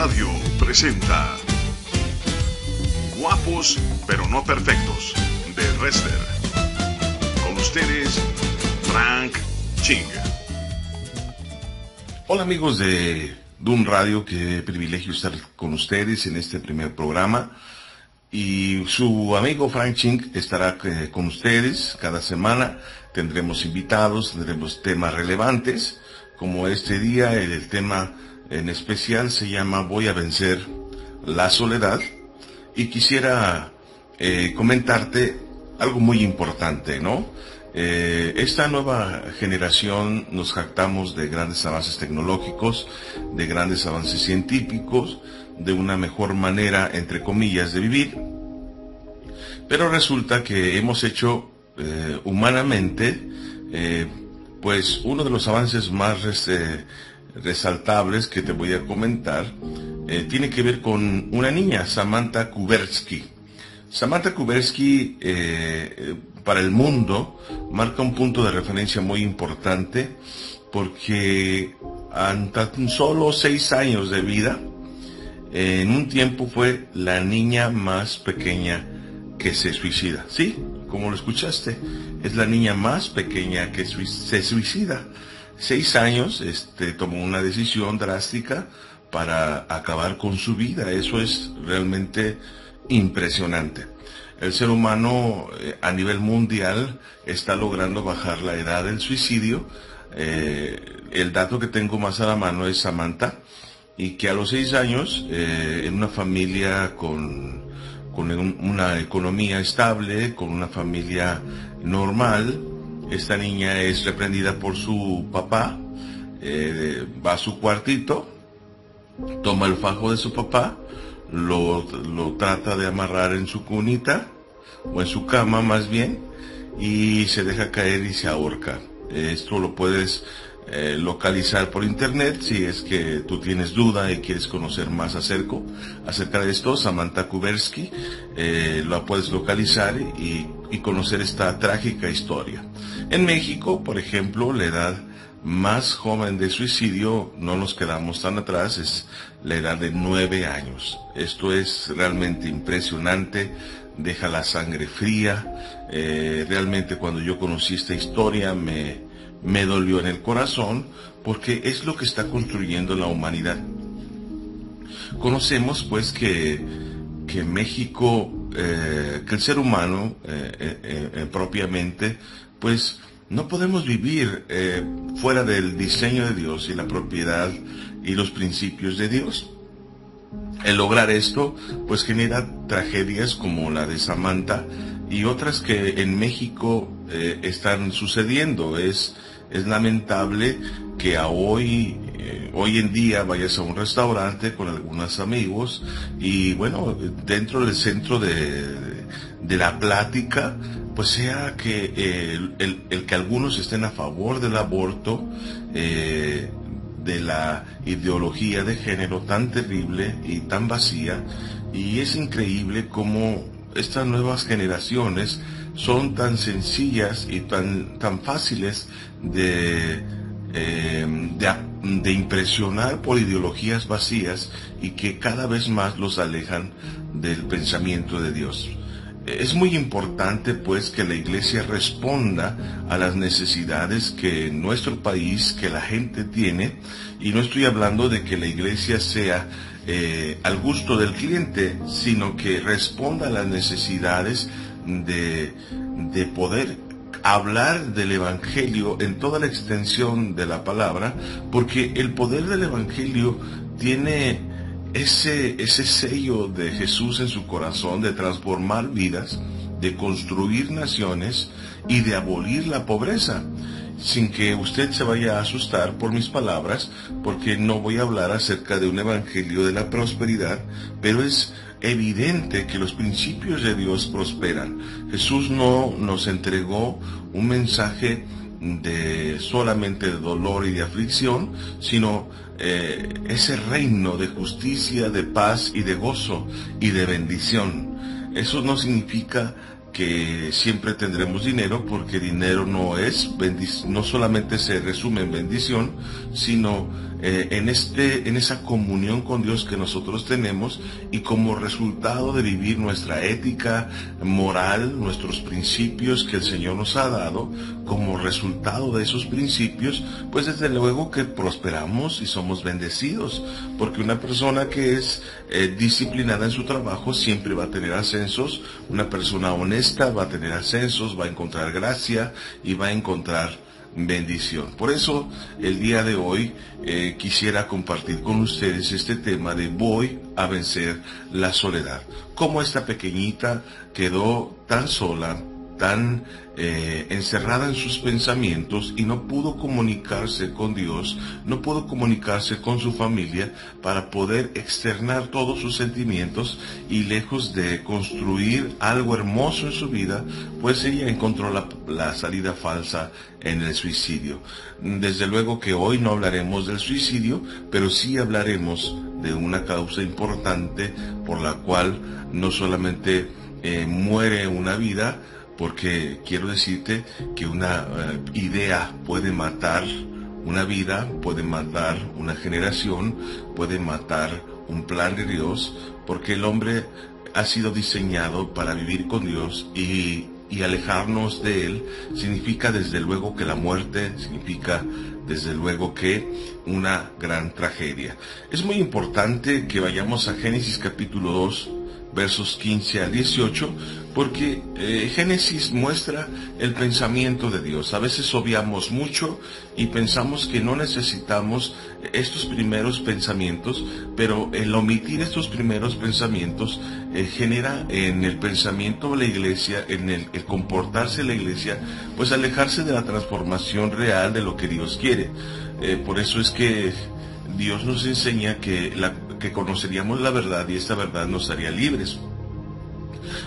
Radio presenta Guapos pero no perfectos de Rester. Con ustedes, Frank Ching. Hola amigos de Dun Radio, qué privilegio estar con ustedes en este primer programa. Y su amigo Frank Ching estará eh, con ustedes cada semana. Tendremos invitados, tendremos temas relevantes, como este día el tema en especial se llama Voy a vencer la soledad. Y quisiera eh, comentarte algo muy importante, ¿no? Eh, esta nueva generación nos jactamos de grandes avances tecnológicos, de grandes avances científicos, de una mejor manera, entre comillas, de vivir. Pero resulta que hemos hecho eh, humanamente, pues uno de los avances más resaltables que te voy a comentar, tiene que ver con una niña, Samantha Kubersky. Samantha Kubersky para el mundo marca un punto de referencia muy importante porque en tan solo seis años de vida, en un tiempo fue la niña más pequeña que se suicida. Sí, como lo escuchaste, es la niña más pequeña que se suicida. Seis años, este, tomó una decisión drástica para acabar con su vida. Eso es realmente impresionante el ser humano eh, a nivel mundial está logrando bajar la edad del suicidio. Eh, el dato que tengo más a la mano es Samantha, y que a los seis años, eh, en una familia con, una economía estable, con una familia normal, esta niña es reprendida por su papá, va a su cuartito, toma el fajo de su papá, lo, trata de amarrar en su cunita, o en su cama más bien, y se deja caer y se ahorca. Esto lo puedes eh, localizar por internet si es que tú tienes duda y quieres conocer más acerca, de esto. Samantha Kubersky eh, lo puedes localizar y, y conocer esta trágica historia. En México, por ejemplo, la edad más joven de suicidio, no nos quedamos tan atrás, es la edad de nueve años. Esto es realmente impresionante, deja la sangre fría. Eh, realmente cuando yo conocí esta historia me, me dolió en el corazón porque es lo que está construyendo la humanidad. Conocemos pues que, que México, eh, que el ser humano eh, propiamente, pues no podemos vivir eh, fuera del diseño de Dios y la propiedad y los principios de Dios. El lograr esto, pues genera tragedias como la de Samantha y otras que en México eh, están sucediendo. Es, es lamentable que a hoy, eh, hoy en día vayas a un restaurante con algunos amigos y bueno, dentro del centro de, de la plática, pues sea que eh, el, que algunos estén a favor del aborto, eh, de la ideología de género tan terrible y tan vacía, y es increíble cómo estas nuevas generaciones son tan sencillas y tan, tan fáciles de, eh, de, de, impresionar por ideologías vacías y que cada vez más los alejan del pensamiento de Dios. Es muy importante pues que la iglesia responda a las necesidades que nuestro país, que la gente tiene, y no estoy hablando de que la iglesia sea eh, al gusto del cliente, sino que responda a las necesidades de, de poder hablar del Evangelio en toda la extensión de la palabra, porque el poder del Evangelio tiene ese, ese sello de Jesús en su corazón de transformar vidas, de construir naciones y de abolir la pobreza. Sin que usted se vaya a asustar por mis palabras, porque no voy a hablar acerca de un evangelio de la prosperidad, pero es evidente que los principios de Dios prosperan. Jesús no nos entregó un mensaje de solamente de dolor y de aflicción, sino eh, ese reino de justicia, de paz y de gozo y de bendición. Eso no significa que siempre tendremos dinero porque dinero no es no solamente se resume en bendición, sino eh, en, este, en esa comunión con Dios que nosotros tenemos y como resultado de vivir nuestra ética moral, nuestros principios que el Señor nos ha dado, como resultado de esos principios, pues desde luego que prosperamos y somos bendecidos, porque una persona que es eh, disciplinada en su trabajo siempre va a tener ascensos, una persona honesta va a tener ascensos, va a encontrar gracia y va a encontrar bendición. Por eso el día de hoy eh, quisiera compartir con ustedes este tema de voy a vencer la soledad. Cómo esta pequeñita quedó tan sola, tan eh, encerrada en sus pensamientos y no pudo comunicarse con Dios, no pudo comunicarse con su familia para poder externar todos sus sentimientos y lejos de construir algo hermoso en su vida, pues ella encontró la, salida falsa en el suicidio. Desde luego que hoy no hablaremos del suicidio, pero sí hablaremos de una causa importante por la cual no solamente eh, muere una vida, porque quiero decirte que una eh, idea puede matar una vida, puede matar una generación, puede matar un plan de Dios, porque el hombre ha sido diseñado para vivir con Dios y, y alejarnos de Él significa desde luego que la muerte, significa desde luego que una gran tragedia. Es muy importante que vayamos a Génesis capítulo 2, versos 15 a 18, porque eh, Génesis muestra el pensamiento de Dios. A veces obviamos mucho y pensamos que no necesitamos estos primeros pensamientos, pero el omitir estos primeros pensamientos eh, genera en el pensamiento de la iglesia, en el, comportarse de la iglesia, pues alejarse de la transformación real de lo que Dios quiere. Eh, por eso es que Dios nos enseña que, que conoceríamos la verdad y esta verdad nos haría libres.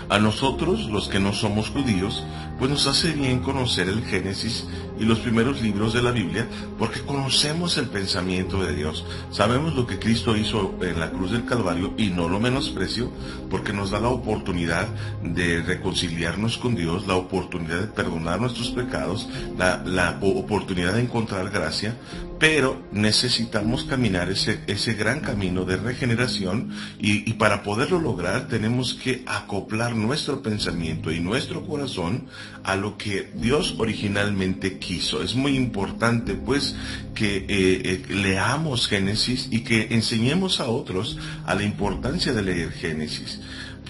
A nosotros, los que no somos judíos, pues nos hace bien conocer el Génesis y los primeros libros de la Biblia, porque conocemos el pensamiento de Dios. Sabemos lo que Cristo hizo en la cruz del Calvario y no lo menosprecio, porque nos da la oportunidad de reconciliarnos con Dios, la oportunidad de perdonar nuestros pecados, la, oportunidad de encontrar gracia, pero necesitamos caminar ese, ese gran camino de regeneración y, para poderlo lograr tenemos que acoplar nuestro pensamiento y nuestro corazón a lo que Dios originalmente quiso. Es muy importante pues que eh, eh, leamos Génesis y que enseñemos a otros a la importancia de leer Génesis.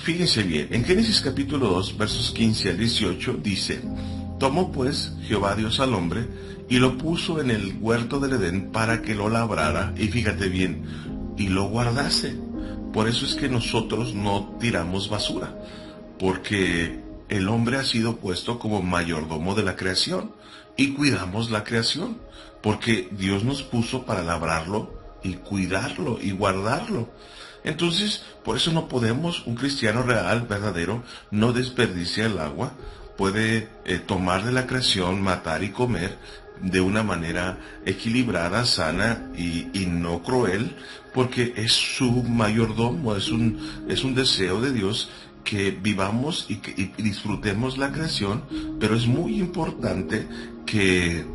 Fíjense bien, en Génesis capítulo 2 versos 15 al 18 dice, tomó pues Jehová Dios al hombre y lo puso en el huerto del Edén para que lo labrara y fíjate bien, y lo guardase. Por eso es que nosotros no tiramos basura, porque el hombre ha sido puesto como mayordomo de la creación y cuidamos la creación, porque Dios nos puso para labrarlo y cuidarlo y guardarlo. Entonces, por eso no podemos, un cristiano real, verdadero, no desperdicia el agua, puede eh, tomar de la creación, matar y comer de una manera equilibrada, sana y, y, no cruel, porque es su mayordomo, es un, es un deseo de Dios que vivamos y, que, disfrutemos la creación, pero es muy importante que,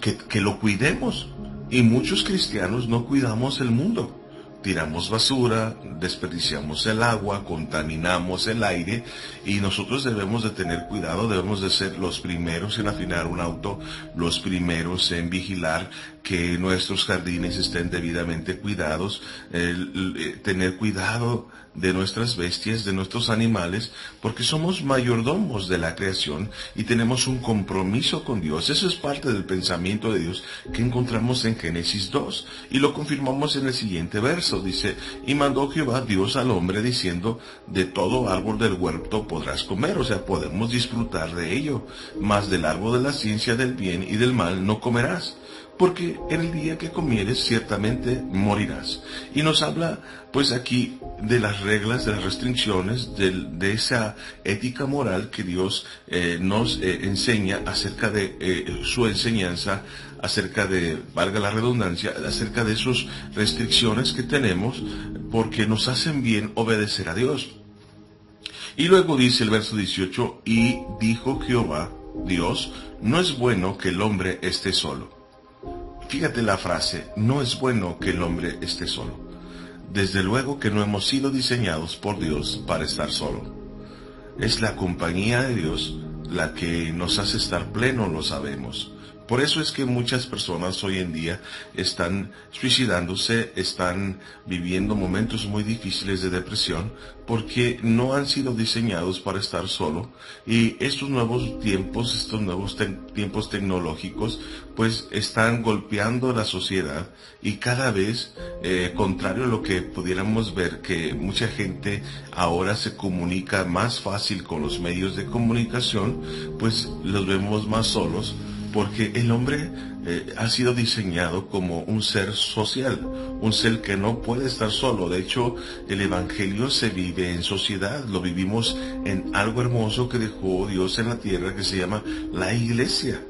que, que lo cuidemos. Y muchos cristianos no cuidamos el mundo tiramos basura, desperdiciamos el agua, contaminamos el aire y nosotros debemos de tener cuidado, debemos de ser los primeros en afinar un auto, los primeros en vigilar que nuestros jardines estén debidamente cuidados, eh, tener cuidado de nuestras bestias, de nuestros animales, porque somos mayordomos de la creación y tenemos un compromiso con Dios. Eso es parte del pensamiento de Dios que encontramos en Génesis 2 y lo confirmamos en el siguiente verso. Dice, y mandó Jehová Dios al hombre diciendo, de todo árbol del huerto podrás comer, o sea, podemos disfrutar de ello, mas del árbol de la ciencia del bien y del mal no comerás porque en el día que comieres ciertamente morirás. Y nos habla pues aquí de las reglas, de las restricciones, de, esa ética moral que Dios eh, nos eh, enseña acerca de eh, su enseñanza, acerca de, valga la redundancia, acerca de sus restricciones que tenemos porque nos hacen bien obedecer a Dios. Y luego dice el verso 18, y dijo Jehová, Dios, no es bueno que el hombre esté solo. Fíjate la frase, no es bueno que el hombre esté solo. Desde luego que no hemos sido diseñados por Dios para estar solo. Es la compañía de Dios la que nos hace estar pleno, lo sabemos. Por eso es que muchas personas hoy en día están suicidándose, están viviendo momentos muy difíciles de depresión, porque no han sido diseñados para estar solo. Y estos nuevos tiempos, estos nuevos tiempos tecnológicos, pues están golpeando la sociedad y cada vez, eh, contrario a lo que pudiéramos ver, que mucha gente ahora se comunica más fácil con los medios de comunicación, pues los vemos más solos porque el hombre eh, ha sido diseñado como un ser social, un ser que no puede estar solo. De hecho, el Evangelio se vive en sociedad, lo vivimos en algo hermoso que dejó Dios en la tierra que se llama la iglesia.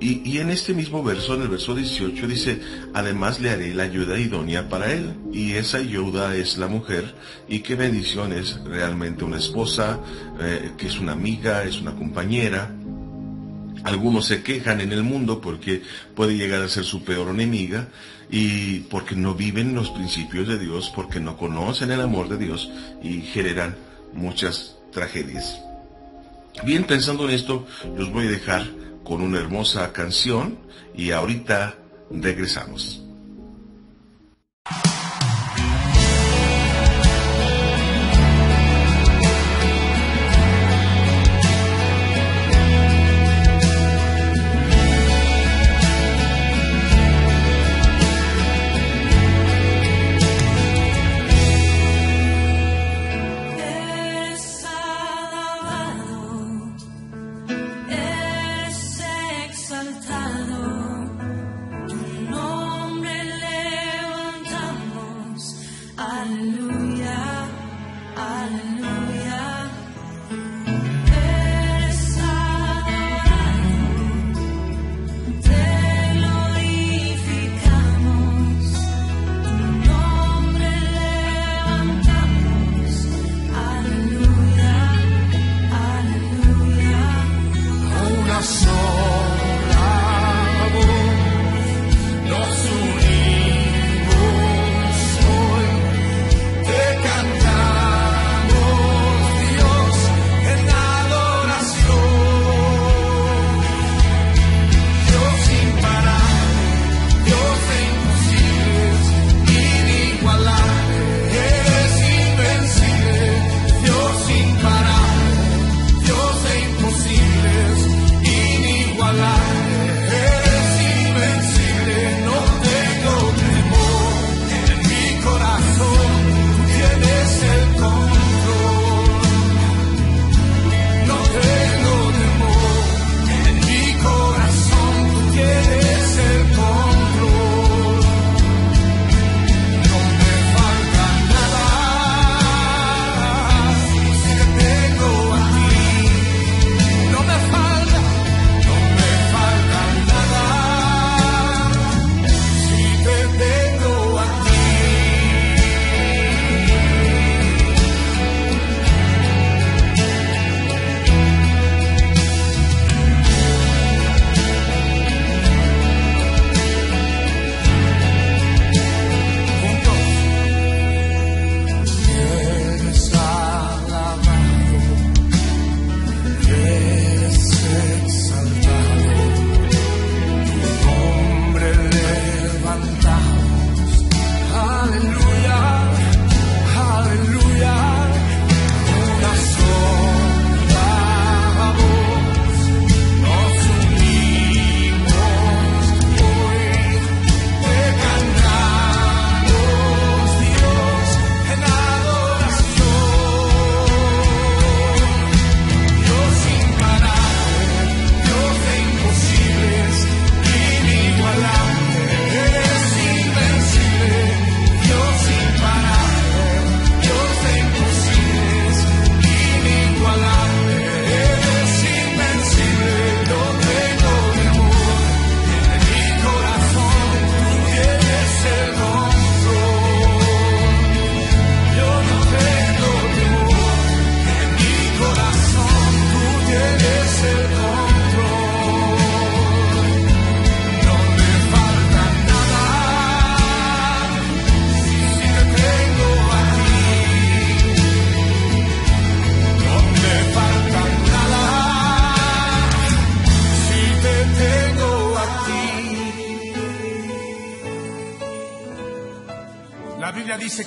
Y, en este mismo verso, en el verso 18, dice, además le haré la ayuda idónea para él. Y esa ayuda es la mujer. Y qué bendición es realmente una esposa, eh, que es una amiga, es una compañera, algunos se quejan en el mundo porque puede llegar a ser su peor enemiga y porque no viven los principios de Dios, porque no conocen el amor de Dios y generan muchas tragedias. Bien, pensando en esto, los voy a dejar con una hermosa canción y ahorita regresamos.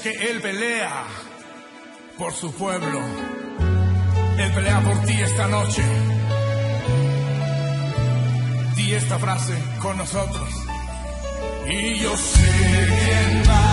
Que Él pelea por su pueblo. Él pelea por ti esta noche. Di esta frase con nosotros. Y yo sé quién va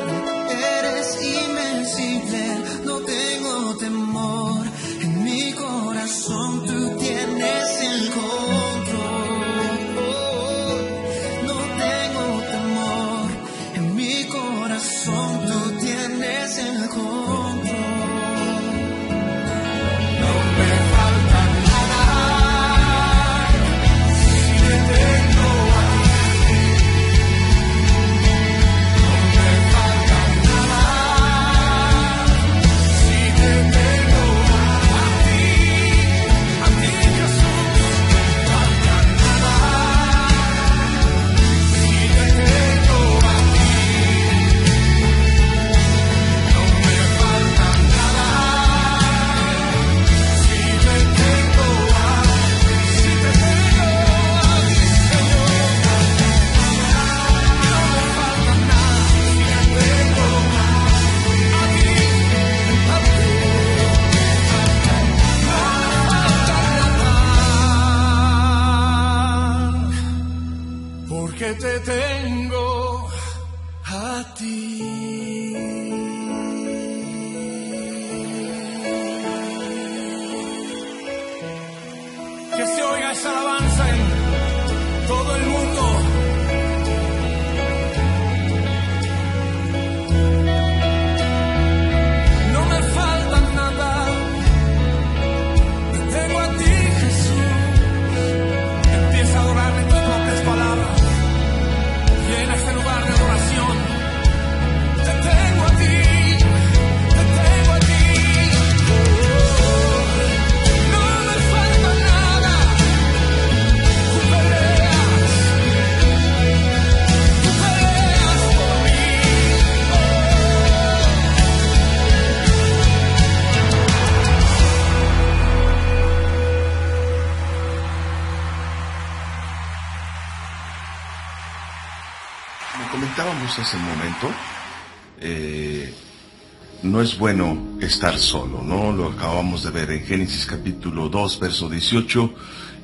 no es bueno estar solo, ¿no? Lo acabamos de ver en Génesis capítulo 2, verso 18,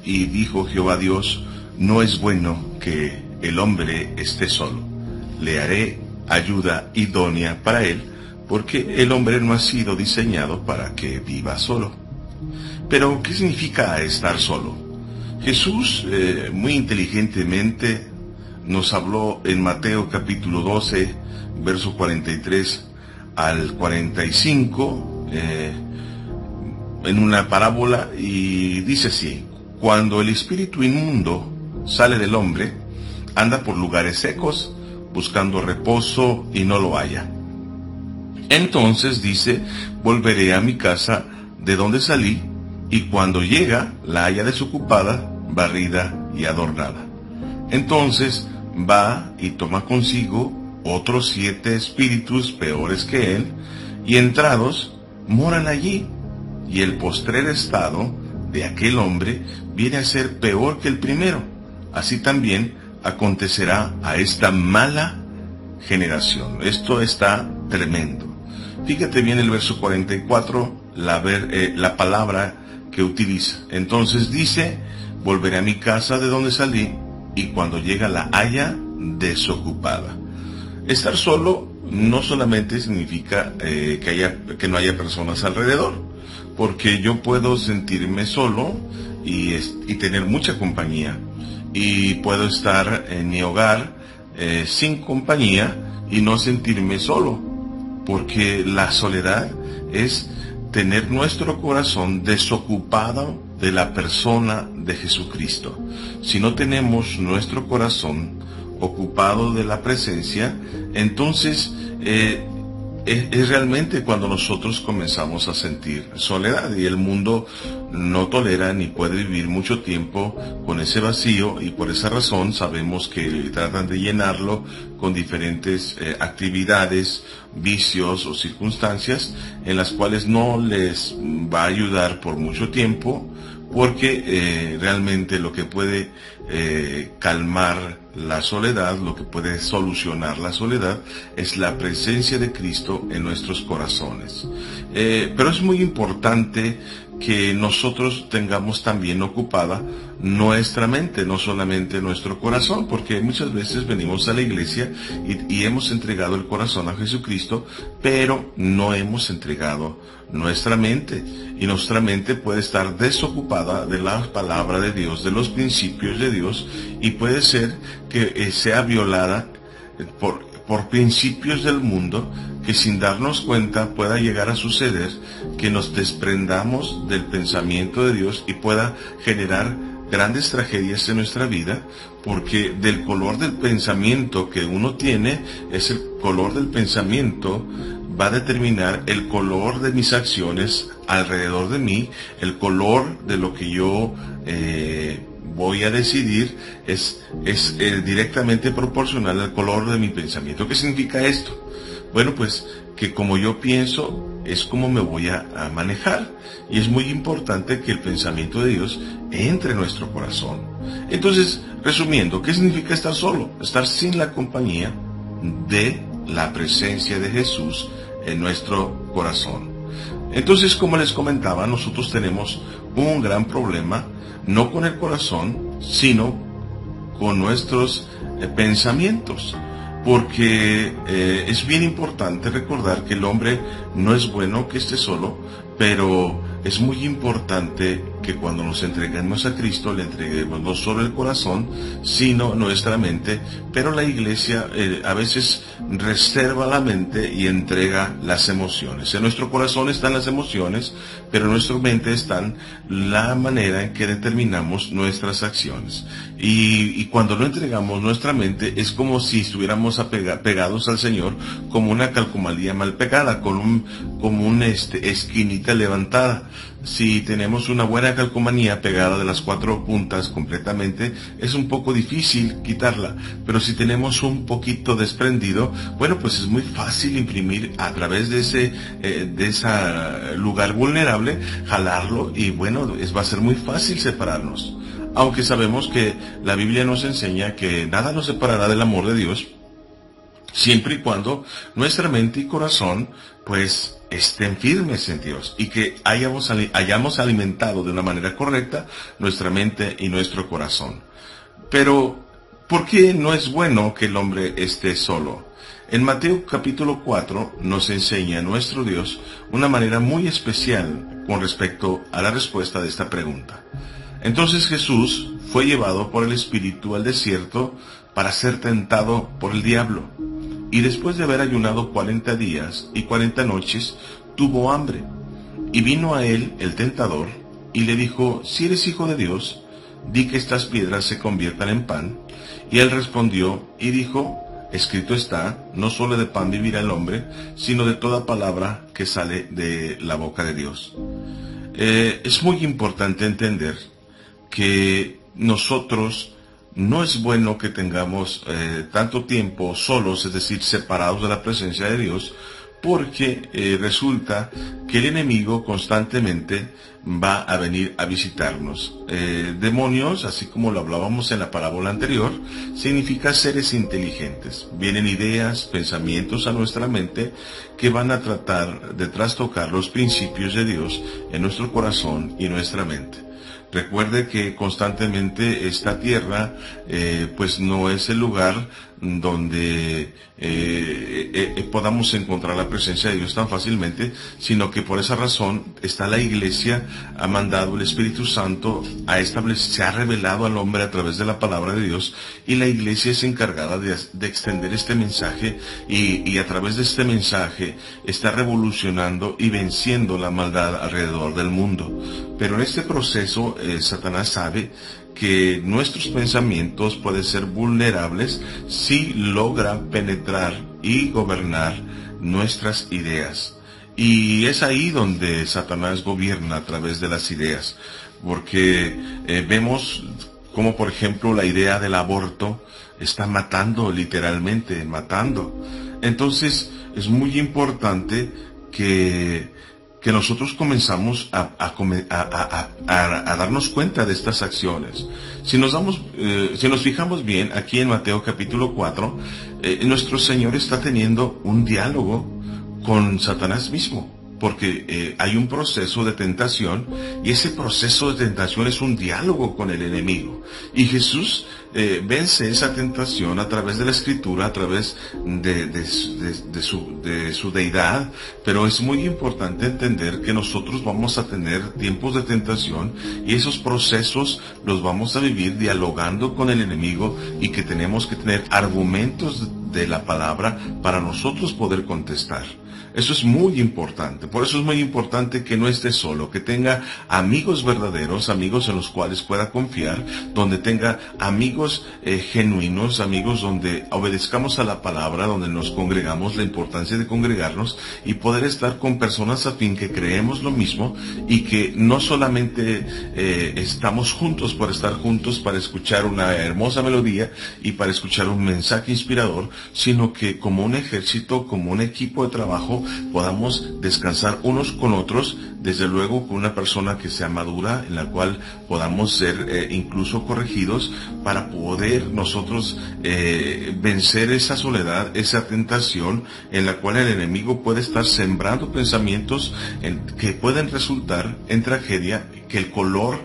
y dijo Jehová Dios, no es bueno que el hombre esté solo, le haré ayuda idónea para él, porque el hombre no ha sido diseñado para que viva solo. Pero, ¿qué significa estar solo? Jesús eh, muy inteligentemente nos habló en Mateo capítulo 12, verso 43 al 45, eh, en una parábola, y dice así, cuando el espíritu inmundo sale del hombre, anda por lugares secos, buscando reposo y no lo halla. Entonces dice, volveré a mi casa de donde salí, y cuando llega la halla desocupada, barrida y adornada. Entonces va y toma consigo otros siete espíritus peores que él, y entrados moran allí, y el postrer estado de aquel hombre viene a ser peor que el primero. Así también acontecerá a esta mala generación. Esto está tremendo. Fíjate bien el verso 44, la, eh, la palabra que utiliza. Entonces dice, volveré a mi casa de donde salí, y cuando llega la haya desocupada. Estar solo no solamente significa eh, que, haya, que no haya personas alrededor, porque yo puedo sentirme solo y, y tener mucha compañía, y puedo estar en mi hogar eh, sin compañía y no sentirme solo, porque la soledad es tener nuestro corazón desocupado de la persona de Jesucristo. Si no tenemos nuestro corazón ocupado de la presencia, entonces eh, es, realmente cuando nosotros comenzamos a sentir soledad y el mundo no tolera ni puede vivir mucho tiempo con ese vacío y por esa razón sabemos que tratan de llenarlo con diferentes eh, actividades, vicios o circunstancias en las cuales no les va a ayudar por mucho tiempo porque eh, realmente lo que puede eh, calmar la soledad, lo que puede solucionar la soledad, es la presencia de Cristo en nuestros corazones. Eh, pero es muy importante que nosotros tengamos también ocupada nuestra mente, no solamente nuestro corazón, porque muchas veces venimos a la iglesia y, y, hemos entregado el corazón a Jesucristo, pero no hemos entregado nuestra mente. Y nuestra mente puede estar desocupada de la palabra de Dios, de los principios de Dios, y puede ser que eh, sea violada por, por principios del mundo que sin darnos cuenta pueda llegar a suceder que nos desprendamos del pensamiento de Dios y pueda generar grandes tragedias en nuestra vida, porque del color del pensamiento que uno tiene es el color del pensamiento va a determinar el color de mis acciones alrededor de mí, el color de lo que yo eh, voy a decidir es, es eh, directamente proporcional al color de mi pensamiento. ¿Qué significa esto? Bueno, pues que como yo pienso es como me voy a, manejar. Y es muy importante que el pensamiento de Dios entre en nuestro corazón. Entonces, resumiendo, ¿qué significa estar solo? Estar sin la compañía de la presencia de Jesús en nuestro corazón. Entonces, como les comentaba, nosotros tenemos un gran problema, no con el corazón, sino con nuestros eh, pensamientos. Porque eh, es bien importante recordar que el hombre no es bueno que esté solo, pero es muy importante que cuando nos entregamos a Cristo le entreguemos no solo el corazón, sino nuestra mente, pero la iglesia eh, a veces reserva la mente y entrega las emociones. En nuestro corazón están las emociones, pero en nuestra mente están la manera en que determinamos nuestras acciones. Y, cuando no entregamos nuestra mente es como si estuviéramos pegados al Señor como una calcomalía mal pegada, con un, como una este, esquinita levantada si tenemos una buena calcomanía pegada de las cuatro puntas completamente, es un poco difícil quitarla. Pero si tenemos un poquito desprendido, bueno, pues es muy fácil imprimir a través de ese, eh, de ese lugar vulnerable, jalarlo y bueno, es, va a ser muy fácil separarnos. Aunque sabemos que la Biblia nos enseña que nada nos separará del amor de Dios, siempre y cuando nuestra mente y corazón pues estén firmes en Dios y que hayamos, alimentado de una manera correcta nuestra mente y nuestro corazón. Pero, ¿por qué no es bueno que el hombre esté solo? En Mateo capítulo 4 nos enseña nuestro Dios una manera muy especial con respecto a la respuesta de esta pregunta. Entonces Jesús fue llevado por el Espíritu al desierto para ser tentado por el diablo y después de haber ayunado cuarenta días y cuarenta noches, tuvo hambre. Y vino a él el tentador, y le dijo, si eres hijo de Dios, di que estas piedras se conviertan en pan. Y él respondió y dijo, escrito está, no solo de pan vivirá el hombre, sino de toda palabra que sale de la boca de Dios. Eh, es muy importante entender que nosotros no es bueno que tengamos eh, tanto tiempo solos, es decir, separados de la presencia de Dios, porque eh, resulta que el enemigo constantemente va a venir a visitarnos. Eh, demonios, así como lo hablábamos en la parábola anterior, significa seres inteligentes. Vienen ideas, pensamientos a nuestra mente que van a tratar de trastocar los principios de Dios en nuestro corazón y nuestra mente. Recuerde que constantemente esta tierra eh, pues no es el lugar donde eh, eh, eh, podamos encontrar la presencia de Dios tan fácilmente, sino que por esa razón está la iglesia, ha mandado el Espíritu Santo, a se ha revelado al hombre a través de la palabra de Dios y la iglesia es encargada de, de extender este mensaje y, y a través de este mensaje está revolucionando y venciendo la maldad alrededor del mundo. Pero en este proceso eh, Satanás sabe que nuestros pensamientos pueden ser vulnerables si logra penetrar y gobernar nuestras ideas. Y es ahí donde Satanás gobierna a través de las ideas, porque eh, vemos como por ejemplo la idea del aborto está matando literalmente, matando. Entonces es muy importante que que nosotros comenzamos a, darnos cuenta de estas acciones. Si nos, eh, si nos fijamos bien, aquí en Mateo capítulo 4, eh, nuestro Señor está teniendo un diálogo con Satanás mismo, porque eh, hay un proceso de tentación y ese proceso de tentación es un diálogo con el enemigo. Y Jesús eh, vence esa tentación a través de la escritura, a través de, de de su, de su deidad, pero es muy importante entender que nosotros vamos a tener tiempos de tentación y esos procesos los vamos a vivir dialogando con el enemigo y que tenemos que tener argumentos de la palabra para nosotros poder contestar. Eso es muy importante. Por eso es muy importante que no esté solo, que tenga amigos verdaderos, amigos en los cuales pueda confiar, donde tenga amigos eh, genuinos, amigos donde obedezcamos a la palabra, donde nos congregamos, la importancia de congregarnos y poder estar con personas a fin que creemos lo mismo y que no solamente eh, estamos juntos por estar juntos para escuchar una hermosa melodía y para escuchar un mensaje inspirador, sino que como un ejército, como un equipo de trabajo, podamos descansar unos con otros, desde luego con una persona que sea madura, en la cual podamos ser eh, incluso corregidos para poder nosotros eh, vencer esa soledad, esa tentación en la cual el enemigo puede estar sembrando pensamientos en- que pueden resultar en tragedia, que el color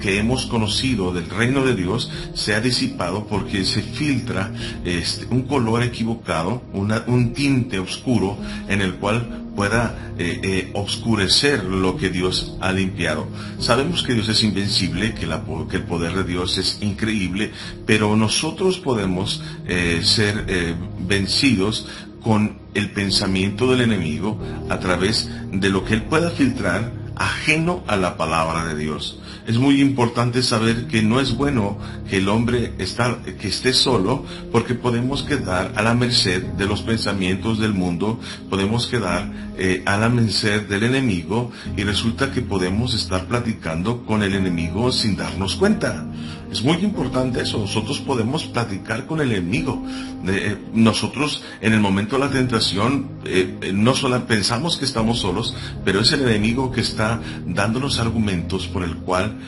que hemos conocido del reino de Dios sea disipado porque se filtra este, un color equivocado, un tinte oscuro en el cual pueda eh, eh, oscurecer lo que Dios ha limpiado. Sabemos que Dios es invencible, que, el poder de Dios es increíble, pero nosotros podemos eh, ser vencidos con el pensamiento del enemigo a través de lo que él pueda filtrar ajeno a la palabra de Dios. Es muy importante saber que no es bueno que el hombre está- que esté solo porque podemos quedar a la merced de los pensamientos del mundo, podemos quedar eh, a la merced del enemigo y resulta que podemos estar platicando con el enemigo sin darnos cuenta. Es muy importante eso, nosotros podemos platicar con el enemigo. Eh, nosotros en el momento de la tentación eh, eh, no solo pensamos que estamos solos, pero es el enemigo que está dándonos argumentos por el cual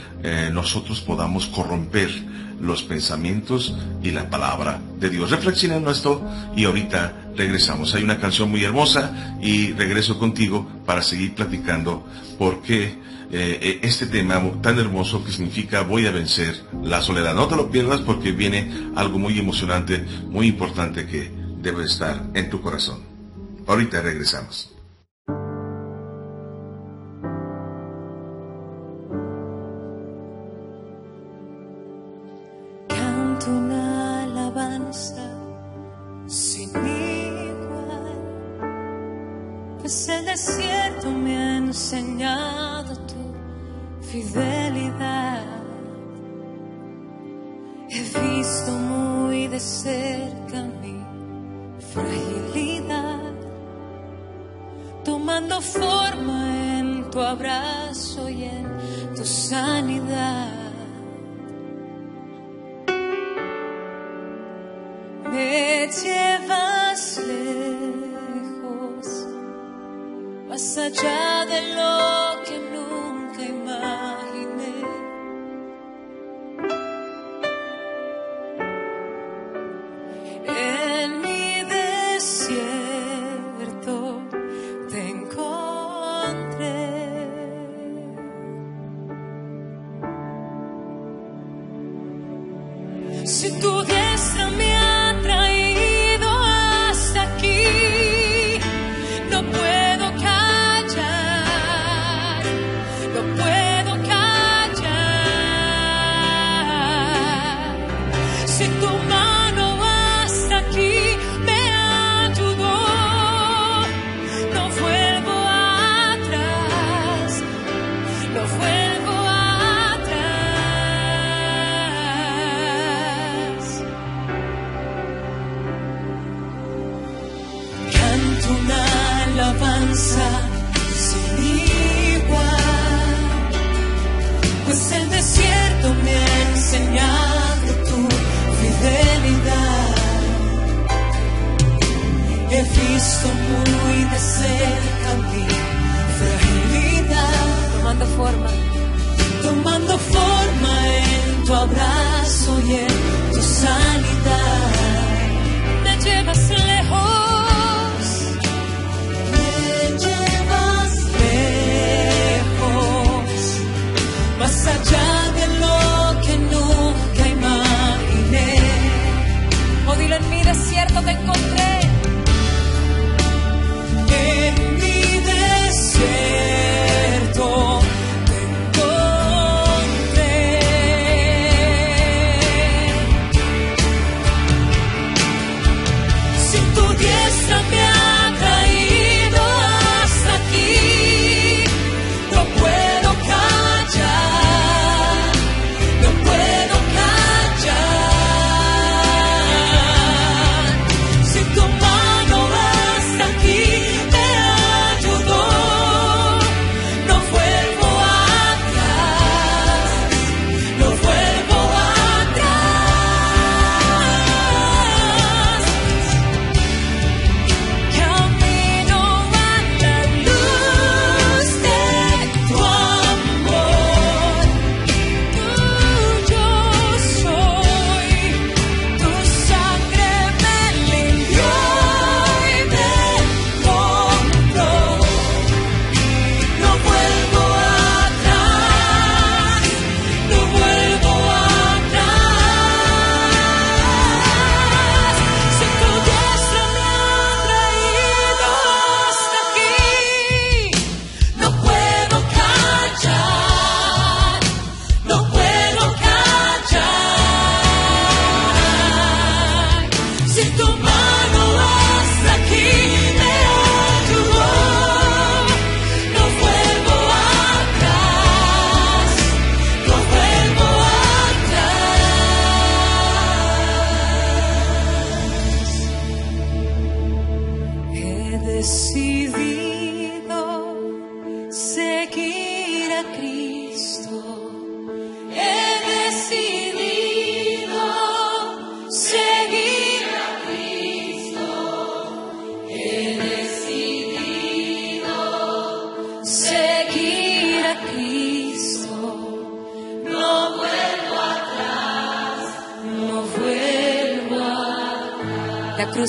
nosotros podamos corromper los pensamientos y la palabra de Dios. Reflexionen en esto y ahorita regresamos. Hay una canción muy hermosa y regreso contigo para seguir platicando porque eh, eh, este tema tan hermoso que significa voy a vencer la soledad. No te lo pierdas porque viene algo muy emocionante, muy importante que debe estar en tu corazón. Ahorita regresamos. Más allá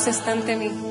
estás ante.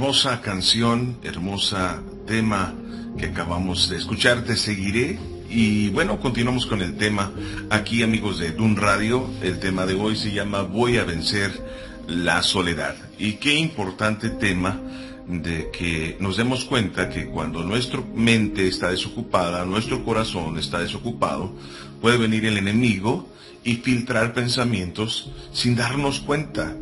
hermosa canción, hermosa tema que acabamos de escuchar, te seguiré. Y bueno, continuamos con el tema. Aquí amigos de Dun Radio, el tema de hoy se llama Voy a vencer la soledad. Y qué importante tema de que nos demos cuenta que cuando nuestra mente está desocupada, nuestro corazón está desocupado, puede venir el enemigo y filtrar pensamientos sin darnos cuenta.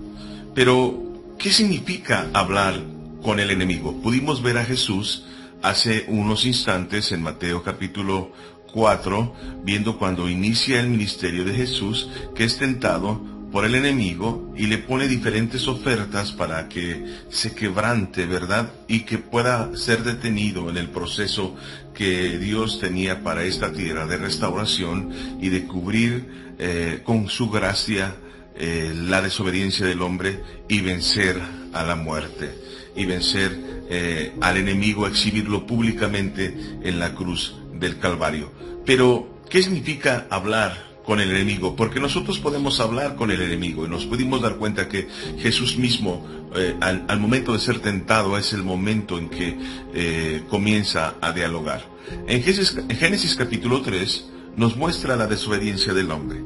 Pero, ¿qué significa hablar con el enemigo. Pudimos ver a Jesús hace unos instantes en Mateo capítulo 4, viendo cuando inicia el ministerio de Jesús, que es tentado por el enemigo y le pone diferentes ofertas para que se quebrante, ¿verdad? Y que pueda ser detenido en el proceso que Dios tenía para esta tierra de restauración y de cubrir eh, con su gracia eh, la desobediencia del hombre y vencer a la muerte y vencer eh, al enemigo, exhibirlo públicamente en la cruz del Calvario. Pero, ¿qué significa hablar con el enemigo? Porque nosotros podemos hablar con el enemigo y nos pudimos dar cuenta que Jesús mismo, eh, al, momento de ser tentado, es el momento en que eh, comienza a dialogar. En Génesis, en Génesis capítulo 3 nos muestra la desobediencia del hombre.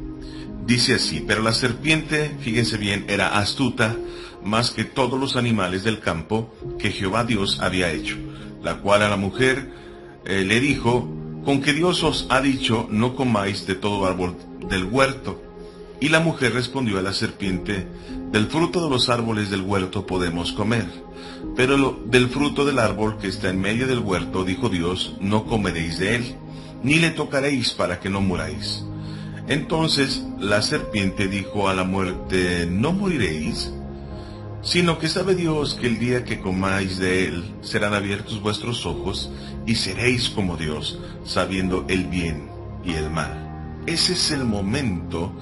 Dice así, pero la serpiente, fíjense bien, era astuta más que todos los animales del campo que Jehová Dios había hecho, la cual a la mujer eh, le dijo, con que Dios os ha dicho, no comáis de todo árbol del huerto. Y la mujer respondió a la serpiente, del fruto de los árboles del huerto podemos comer, pero lo, del fruto del árbol que está en medio del huerto, dijo Dios, no comeréis de él, ni le tocaréis para que no muráis. Entonces la serpiente dijo a la muerte, no moriréis, sino que sabe Dios que el día que comáis de él serán abiertos vuestros ojos y seréis como Dios, sabiendo el bien y el mal. Ese es el momento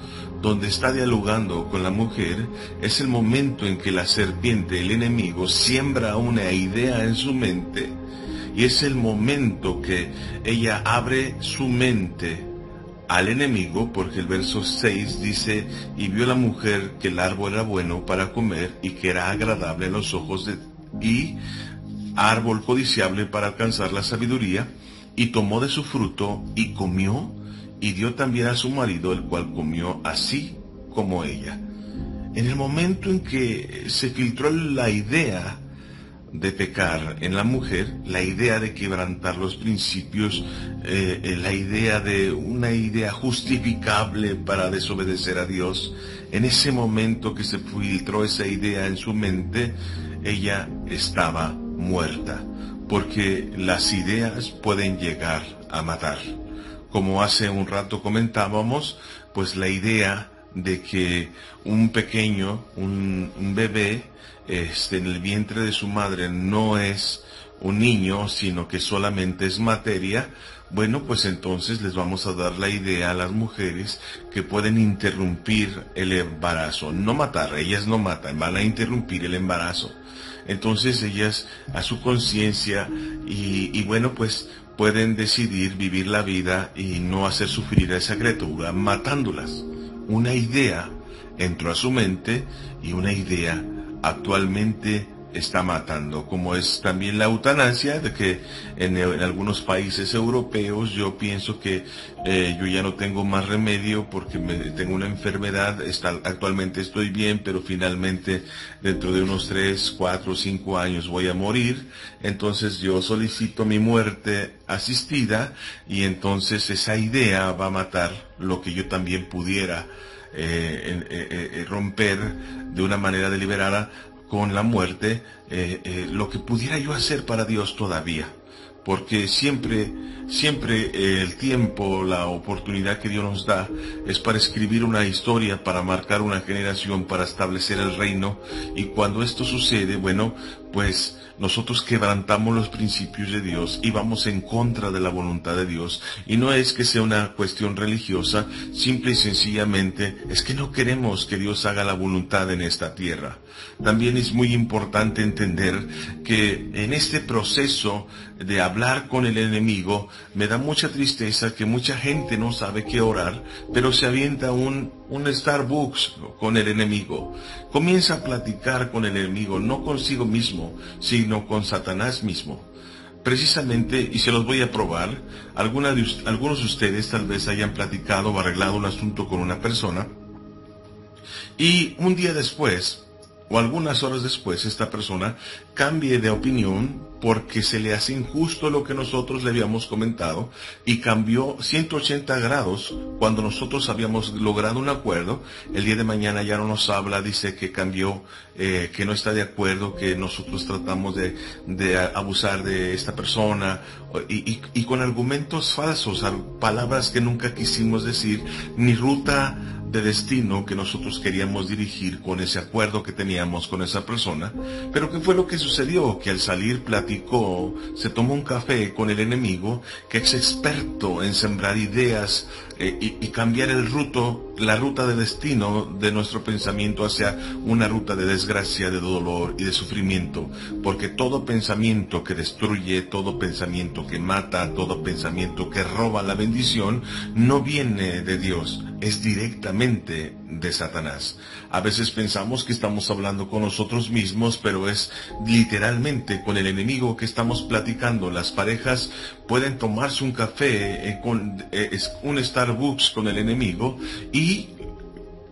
donde está dialogando con la mujer, es el momento en que la serpiente, el enemigo, siembra una idea en su mente y es el momento que ella abre su mente al enemigo, porque el verso 6 dice, y vio la mujer que el árbol era bueno para comer y que era agradable en los ojos de, y árbol codiciable para alcanzar la sabiduría, y tomó de su fruto y comió, y dio también a su marido, el cual comió así como ella. En el momento en que se filtró la idea de pecar en la mujer, la idea de quebrantar los principios, eh, la idea de una idea justificable para desobedecer a Dios, en ese momento que se filtró esa idea en su mente, ella estaba muerta, porque las ideas pueden llegar a matar. Como hace un rato comentábamos, pues la idea de que un pequeño, un bebé, este, en el vientre de su madre no es un niño, sino que solamente es materia, bueno, pues entonces les vamos a dar la idea a las mujeres que pueden interrumpir el embarazo, no matar, ellas no matan, van a interrumpir el embarazo. Entonces ellas a su conciencia y, bueno, pues pueden decidir vivir la vida y no hacer sufrir a esa criatura matándolas. Una idea entró a su mente y una idea actualmente está matando, como es también la eutanasia, de que en, algunos países europeos yo pienso que eh, yo ya no tengo más remedio porque me, tengo una enfermedad, está, actualmente estoy bien, pero finalmente dentro de unos 3, 4, 5 años voy a morir, entonces yo solicito mi muerte asistida y entonces esa idea va a matar lo que yo también pudiera eh, eh, romper de una manera deliberada con la muerte eh, lo que pudiera yo hacer para Dios todavía. Porque siempre, siempre el tiempo, la oportunidad que Dios nos da es para escribir una historia, para marcar una generación, para establecer el reino. Y cuando esto sucede, bueno, pues nosotros quebrantamos los principios de Dios y vamos en contra de la voluntad de Dios. Y no es que sea una cuestión religiosa, simple y sencillamente es que no queremos que Dios haga la voluntad en esta tierra. También es muy importante entender que en este proceso de hablar con el enemigo, me da mucha tristeza que mucha gente no sabe qué orar, pero se avienta un, un Starbucks con el enemigo. Comienza a platicar con el enemigo, no consigo mismo, sino con Satanás mismo. Precisamente, y se los voy a probar, algunos de ustedes tal vez hayan platicado o arreglado un asunto con una persona, y un día después, o algunas horas después esta persona cambie de opinión porque se le hace injusto lo que nosotros le habíamos comentado y cambió 180 grados cuando nosotros habíamos logrado un acuerdo. El día de mañana ya no nos habla, dice que cambió, eh, que no está de acuerdo, que nosotros tratamos de, de abusar de esta persona y, y- y con argumentos falsos, palabras que nunca quisimos decir, ni ruta de destino que nosotros queríamos dirigir con ese acuerdo que teníamos con esa persona. Pero ¿qué fue lo que sucedió? Que al salir platicó, se tomó un café con el enemigo, que es experto en sembrar ideas eh, y, y cambiar el ruto, la ruta de destino de nuestro pensamiento hacia una ruta de desgracia, de dolor y de sufrimiento. Porque todo pensamiento que destruye, todo pensamiento que mata, todo pensamiento que roba la bendición, no viene de Dios, es directamente de Satanás. A veces pensamos que estamos hablando con nosotros mismos, pero es literalmente con el enemigo que estamos platicando. Las parejas pueden tomarse un café, eh, con, eh, un Starbucks con el enemigo y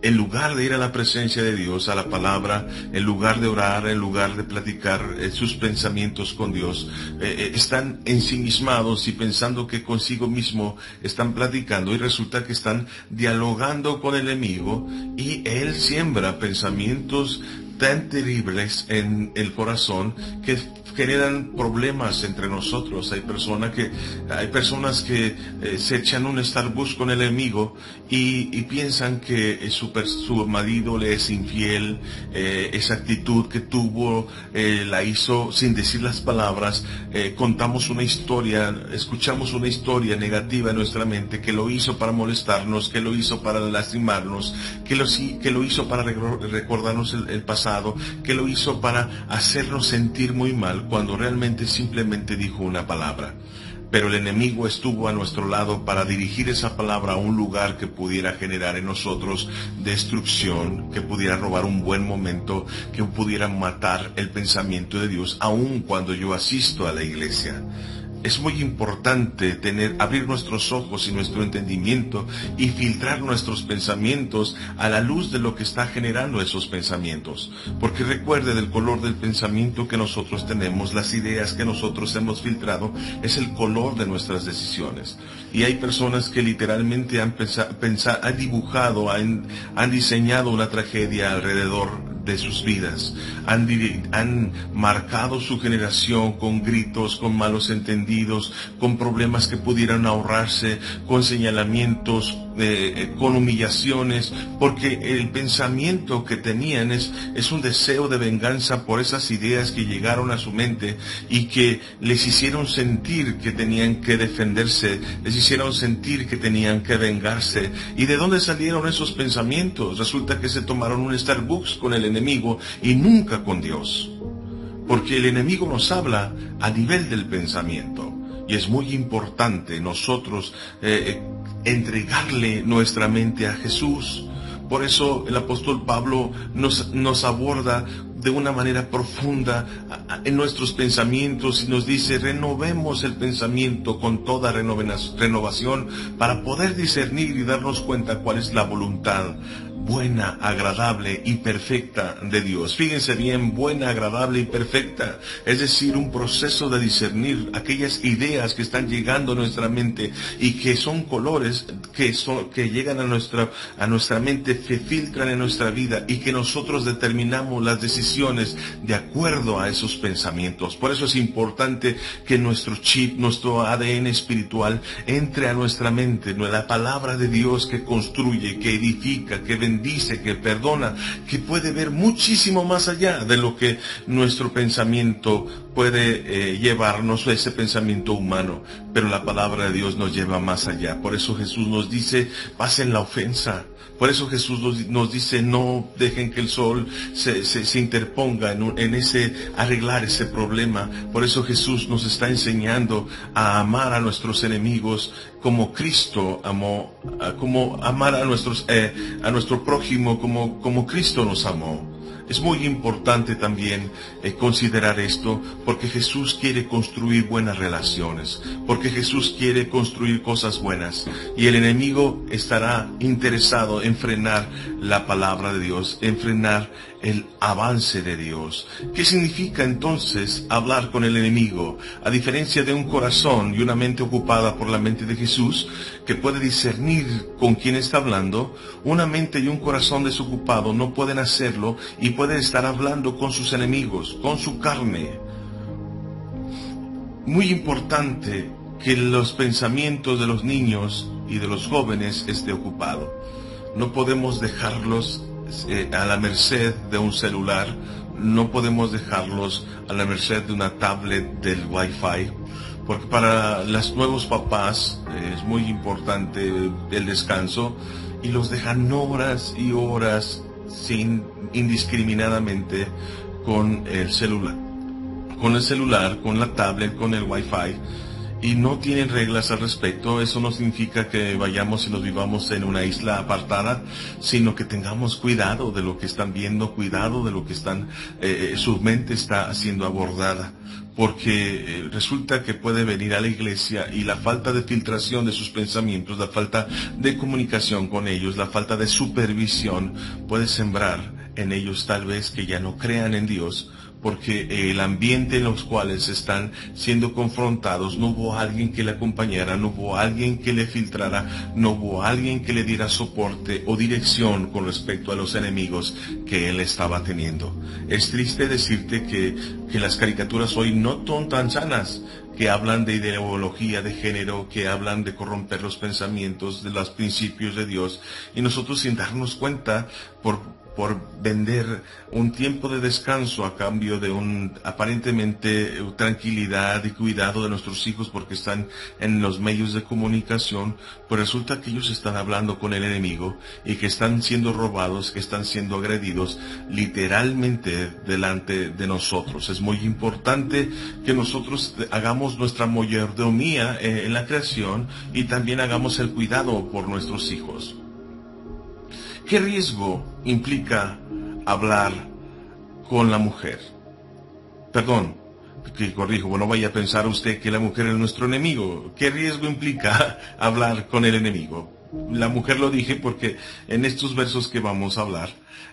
en lugar de ir a la presencia de Dios, a la palabra, en lugar de orar, en lugar de platicar eh, sus pensamientos con Dios, eh, eh, están ensimismados y pensando que consigo mismo están platicando y resulta que están dialogando con el enemigo y él siembra pensamientos tan terribles en el corazón que generan problemas entre nosotros. Hay personas que, hay personas que eh, se echan un Starbucks con el enemigo y, piensan que su, su marido le es infiel, eh, esa actitud que tuvo eh, la hizo sin decir las palabras, contamos una historia, escuchamos una historia negativa en nuestra mente que lo hizo para molestarnos, que lo hizo para lastimarnos, que lo, que lo hizo para recor- recordarnos el pasado, que lo hizo para hacernos sentir muy mal cuando realmente simplemente dijo una palabra. Pero el enemigo estuvo a nuestro lado para dirigir esa palabra a un lugar que pudiera generar en nosotros destrucción, que pudiera robar un buen momento, que pudiera matar el pensamiento de Dios, aun cuando yo asisto a la iglesia. Es muy importante tener, abrir nuestros ojos y nuestro entendimiento y filtrar nuestros pensamientos a la luz de lo que está generando esos pensamientos. Porque recuerde del color del pensamiento que nosotros tenemos, las ideas que nosotros hemos filtrado, es el color de nuestras decisiones. Y hay personas que literalmente han, pensa- pensa- han dibujado, han, diseñado una tragedia alrededor de sus vidas. Han, han marcado su generación con gritos, con malos entendidos, con problemas que pudieran ahorrarse, con señalamientos, eh, eh, con humillaciones, porque el pensamiento que tenían es, es un deseo de venganza por esas ideas que llegaron a su mente y que les hicieron sentir que tenían que defenderse, les hicieron sentir que tenían que vengarse. ¿Y de dónde salieron esos pensamientos? Resulta que se tomaron un Starbucks con el enemigo y nunca con Dios. Porque el enemigo nos habla a nivel del pensamiento. Y es muy importante nosotros eh, entregarle nuestra mente a Jesús. Por eso el apóstol Pablo nos, nos aborda de una manera profunda en nuestros pensamientos y nos dice, renovemos el pensamiento con toda renovación para poder discernir y darnos cuenta cuál es la voluntad buena, agradable y perfecta de Dios. Fíjense bien, buena, agradable y perfecta. Es decir, un proceso de discernir aquellas ideas que están llegando a nuestra mente y que son colores que, son, que llegan a nuestra, a nuestra mente, que filtran en nuestra vida y que nosotros determinamos las decisiones de acuerdo a esos pensamientos. Por eso es importante que nuestro chip, nuestro ADN espiritual entre a nuestra mente, la palabra de Dios que construye, que edifica, que bendice, que perdona, que puede ver muchísimo más allá de lo que nuestro pensamiento puede eh, llevarnos, ese pensamiento humano. Pero la palabra de Dios nos lleva más allá. Por eso Jesús nos dice, pasen la ofensa. Por eso Jesús nos, dice, no dejen que el sol se, se- interponga en, en ese, arreglar ese problema. Por eso Jesús nos está enseñando a amar a nuestros enemigos como Cristo amó, como amar a nuestros, eh, a nuestro prójimo como, como Cristo nos amó. Es muy importante también eh, considerar esto porque Jesús quiere construir buenas relaciones, porque Jesús quiere construir cosas buenas y el enemigo estará interesado en frenar la palabra de Dios, en frenar el avance de Dios. ¿Qué significa entonces hablar con el enemigo? A diferencia de un corazón y una mente ocupada por la mente de Jesús, que puede discernir con quién está hablando, una mente y un corazón desocupado no pueden hacerlo y pueden estar hablando con sus enemigos, con su carne. Muy importante que los pensamientos de los niños y de los jóvenes esté ocupado. No podemos dejarlos eh, a la merced de un celular, no podemos dejarlos a la merced de una tablet del Wi-Fi, porque para los nuevos papás eh, es muy importante el descanso y los dejan horas y horas sin indiscriminadamente con el celular, con el celular, con la tablet, con el Wi-Fi y no tienen reglas al respecto, eso no significa que vayamos y nos vivamos en una isla apartada, sino que tengamos cuidado de lo que están viendo, cuidado de lo que están, eh, su mente está siendo abordada, porque eh, resulta que puede venir a la iglesia y la falta de filtración de sus pensamientos, la falta de comunicación con ellos, la falta de supervisión puede sembrar en ellos tal vez que ya no crean en Dios, porque el ambiente en los cuales están siendo confrontados, no hubo alguien que le acompañara, no hubo alguien que le filtrara, no hubo alguien que le diera soporte o dirección con respecto a los enemigos que él estaba teniendo. Es triste decirte que, que las caricaturas hoy no son tan sanas, que hablan de ideología de género, que hablan de corromper los pensamientos, de los principios de Dios, y nosotros sin darnos cuenta, por, por vender un tiempo de descanso a cambio de un aparentemente tranquilidad y cuidado de nuestros hijos porque están en los medios de comunicación, pues resulta que ellos están hablando con el enemigo y que están siendo robados, que están siendo agredidos literalmente delante de nosotros. Es muy importante que nosotros hagamos nuestra mayordomía eh, en la creación y también hagamos el cuidado por nuestros hijos. ¿Qué riesgo implica hablar con la mujer? Perdón, que corrijo, bueno, vaya a pensar usted que la mujer es nuestro enemigo. ¿Qué riesgo implica hablar con el enemigo? La mujer lo dije porque en estos versos que vamos a hablar,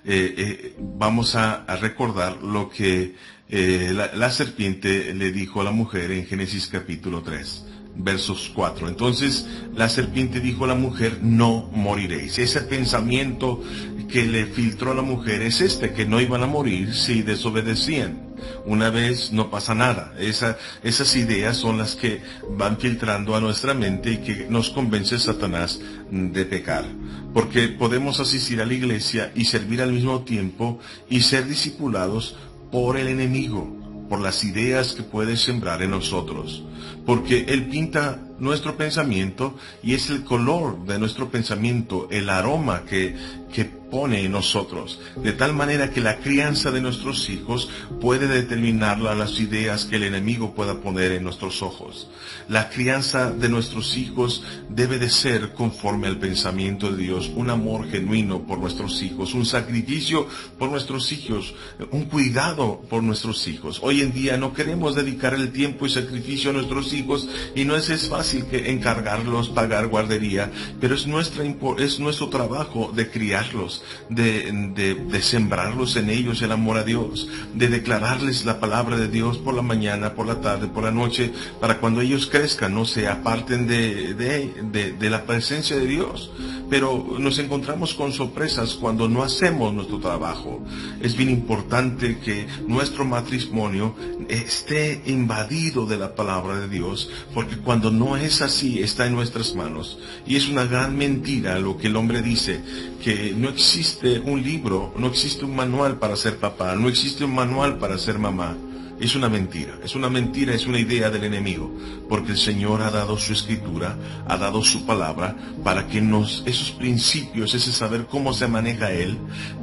eh, eh, vamos a, recordar lo que eh, la, la serpiente le dijo a la mujer en Génesis capítulo 3 versos 4. Entonces la serpiente dijo a la mujer, no moriréis. Ese pensamiento que le filtró a la mujer es este, que no iban a morir si desobedecían. Una vez no pasa nada. Esa, esas ideas son las que van filtrando a nuestra mente y que nos convence Satanás de pecar. Porque podemos asistir a la iglesia y servir al mismo tiempo y ser discipulados por el enemigo, por las ideas que puede sembrar en nosotros porque Él pinta nuestro pensamiento y es el color de nuestro pensamiento, el aroma que, que pone en nosotros, de tal manera que la crianza de nuestros hijos puede determinar las ideas que el enemigo pueda poner en nuestros ojos. La crianza de nuestros hijos debe de ser conforme al pensamiento de Dios, un amor genuino por nuestros hijos, un sacrificio por nuestros hijos, un cuidado por nuestros hijos. Hoy en día no queremos dedicar el tiempo y sacrificio a nuestros hijos y no es, es fácil que encargarlos, pagar guardería, pero es, nuestra, es nuestro trabajo de criarlos de, sembrarlos en ellos el amor a Dios, de declararles la palabra de Dios por la mañana, por la tarde, por la noche, para cuando ellos crezcan no se aparten de, de la presencia de Dios. Pero nos encontramos con sorpresas cuando no hacemos nuestro trabajo. Es bien importante que nuestro matrimonio esté invadido de la palabra de Dios, porque cuando no es así, está en nuestras manos. Y es una gran mentira lo que el hombre dice, que no existe un libro, no existe un manual para ser papá, no existe un manual para ser mamá. Es una mentira, es una mentira, es una idea del enemigo, porque el Señor ha dado su escritura, ha dado su palabra, para que nos, esos principios, ese saber cómo se maneja Él,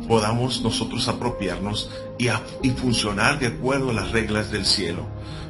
podamos nosotros apropiarnos y, y funcionar de acuerdo a las reglas del cielo.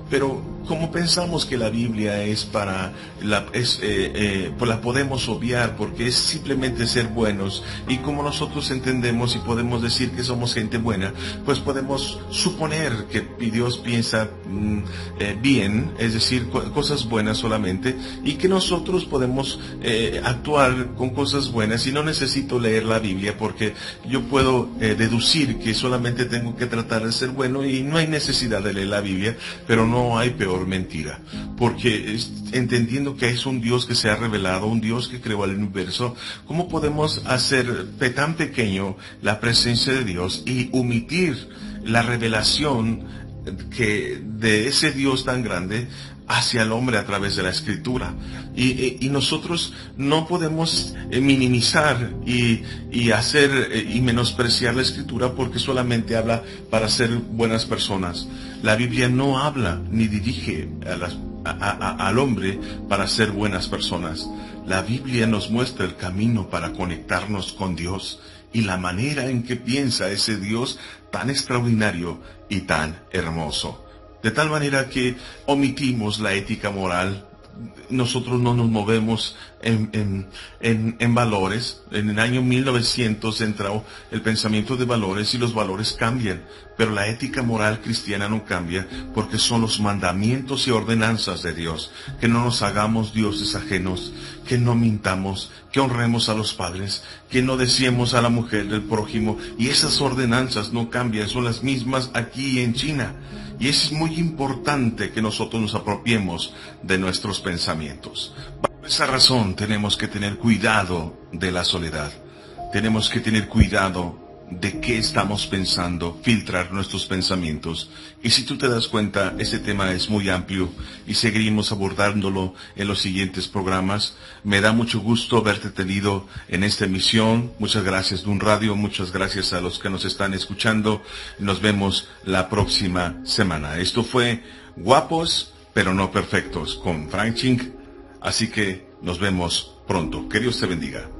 Pero como pensamos que la Biblia es para, la, es, eh, eh, pues podemos obviar porque es simplemente ser buenos y como nosotros entendemos y podemos decir que somos gente buena, pues podemos suponer que Dios piensa mm, eh, bien, es decir, co- cosas buenas solamente y que nosotros podemos eh, actuar con cosas buenas y no necesito leer la Biblia porque yo puedo deducir que solamente tengo que tratar de ser bueno y no hay necesidad de leer la Biblia, pero no hay peor mentira, porque es- entendiendo que es un Dios que se ha revelado, un Dios que creó el universo, ¿cómo podemos hacer tan pequeño la presencia de Dios y omitir la revelación que de ese Dios tan grande hacia el hombre a través de la escritura. Y, y- y nosotros no podemos eh, minimizar y, y hacer eh, y menospreciar la escritura porque solamente habla para ser buenas personas. La Biblia no habla ni dirige a las- a- a- a- al hombre para ser buenas personas. La Biblia nos muestra el camino para conectarnos con Dios y la manera en que piensa ese Dios tan extraordinario y tan hermoso. De tal manera que omitimos la ética moral. Nosotros no nos movemos en, en- en- valores. En el año 1900 entró el pensamiento de valores y los valores cambian. Pero la ética moral cristiana no cambia porque son los mandamientos y ordenanzas de Dios. Que no nos hagamos dioses ajenos, que no mintamos, que honremos a los padres, que no deseemos a la mujer del prójimo. Y esas ordenanzas no cambian, son las mismas aquí en China. Y es muy importante que nosotros nos apropiemos de nuestros pensamientos. Por esa razón tenemos que tener cuidado de la soledad. Tenemos que tener cuidado de qué estamos pensando, filtrar nuestros pensamientos. Y si tú te das cuenta, ese tema es muy amplio y seguiremos abordándolo en los siguientes programas. Me da mucho gusto haberte tenido en esta emisión. Muchas gracias, Dun Radio. Muchas gracias a los que nos están escuchando. Nos vemos la próxima semana. Esto fue Guapos, pero no perfectos con Frank Chink. Así que nos vemos pronto. Que Dios te bendiga.